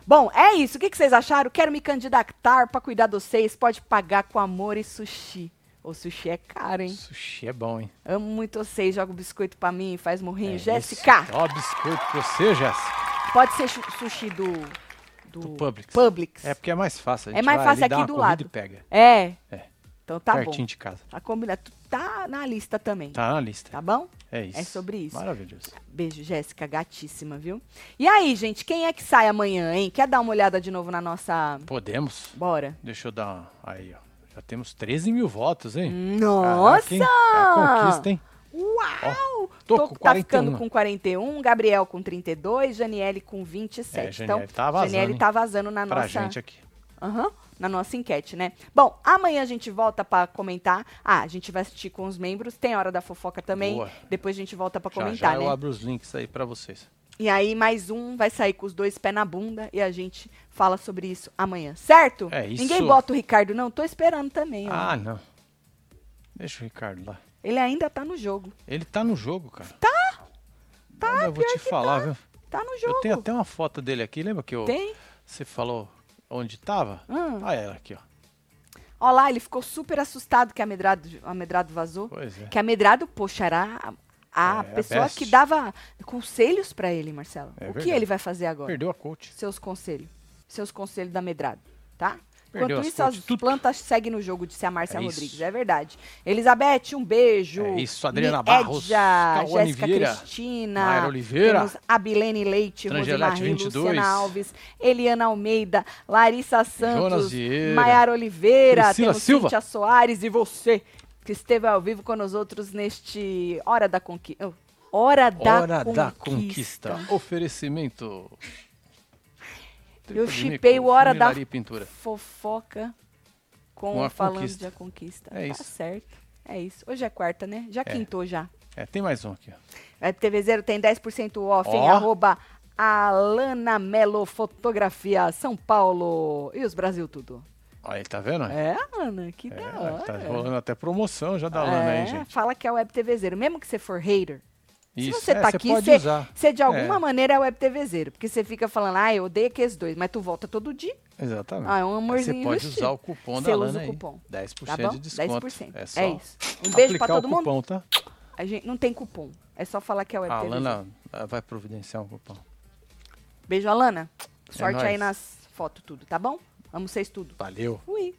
Bom, é isso. O que, que vocês acharam? Quero me candidatar pra cuidar de vocês. Pode pagar com amor e sushi. O sushi é caro, hein? Sushi é bom, hein? Amo muito vocês. Joga o biscoito pra mim, faz morrinho. É Jéssica. Ó, biscoito pra você, Jéssica. pode ser sushi do... Do, Do Publix. Publix. É porque é mais fácil. É mais fácil aqui do lado. E pega. É. É. Então tá Pertinho bom. de casa. Tá combinado. Tá na lista também. Tá, Tá na lista. bom? É isso. É sobre isso. Maravilhoso. Beijo, Jéssica, gatíssima, viu? E aí, gente, quem é que sai amanhã, hein? Quer dar uma olhada de novo na nossa. Podemos? Bora. Deixa eu dar uma... Aí, ó. Já temos 13 mil votos, hein? Nossa! Caraca? É conquista, hein? Uau! Tô Toco com tá ficando 41. com 41, Gabriel com 32, Janiele com 27. É, Janiele então, tá vazando, Janiele tá vazando na Pra nossa. gente aqui. Aham, na nossa enquete, né? Bom, amanhã a gente volta pra comentar. Ah, a gente vai assistir com os membros. Tem hora da fofoca também. Boa. Depois a gente volta pra Já, comentar, já né? eu abro os links aí pra vocês. E aí, mais um vai sair com os dois pés na bunda e a gente fala sobre isso amanhã, certo? É isso. Ninguém bota o Ricardo, não? Tô esperando também. Ah, não. Deixa o Ricardo lá. Ele ainda tá no jogo. Ele tá no jogo, cara. Tá? Tá, eu vou te falar, viu? Tá no jogo. Eu tenho até uma foto dele aqui, lembra que eu, Tem? você falou onde tava? Hum. Ah, ela aqui, ó. Ó lá, ele ficou super assustado que a Medrado, a Medrado vazou. Pois é. Que a Medrado, poxa, era a, a É, a pessoa best. que dava conselhos pra ele, Marcelo. É o que verdade. ele vai fazer agora? Perdeu a coach. Seus conselhos. Seus conselhos da Medrado, tá? Perdeu Enquanto isso, as tudo. plantas seguem no jogo, disse a Márcia É Rodrigues. isso. É verdade. Elizabeth, um beijo. É isso, Adriana Barros, Jéssica Cristina. Mayra Oliveira, Temos Abilene Leite, Rosemary, 22, Luciana Alves, Eliana Almeida, Larissa Santos, Maiara Oliveira, Priscila temos Silva. Cíntia Soares e você, que esteve ao vivo com nós outros neste Hora da Conquista. Hora da Hora Conquista. da conquista. Oferecimento. Eu chipei o Hora da Pintura. fofoca com, Com falando conquista. de a conquista. É tá isso. certo. É isso. Hoje é quarta, né? Já quintou já. É, tem mais um aqui. É, TV Zero tem 10% off em Ó. arroba Alana Melo Fotografia São Paulo. E os Brasil tudo. Aí, tá vendo? É, Ana, que É, da hora. tá rolando até promoção já da Lana É, aí, gente. Fala que é Web TV Zero. Mesmo que você for hater, Isso, se você é, tá você aqui, você, usar. você de alguma É. maneira é Web TV Zero. Porque você fica falando, ah, eu odeio aqueles dois, mas tu volta todo dia. Exatamente. Ah, é um Aí amorzinho Você pode usar o cupom Você da usa Lana o aí. cupom, 10% Tá bom? de desconto. 10%. É só É isso. Um beijo pra todo o mundo. cupom, tá? A gente não tem cupom. É só falar que é Web A TV Zero. Lana ah, vai providenciar um cupom. Beijo, Alana. Sorte aí É nas fotos tudo, tá bom? Amo vocês tudo. Valeu. Fui.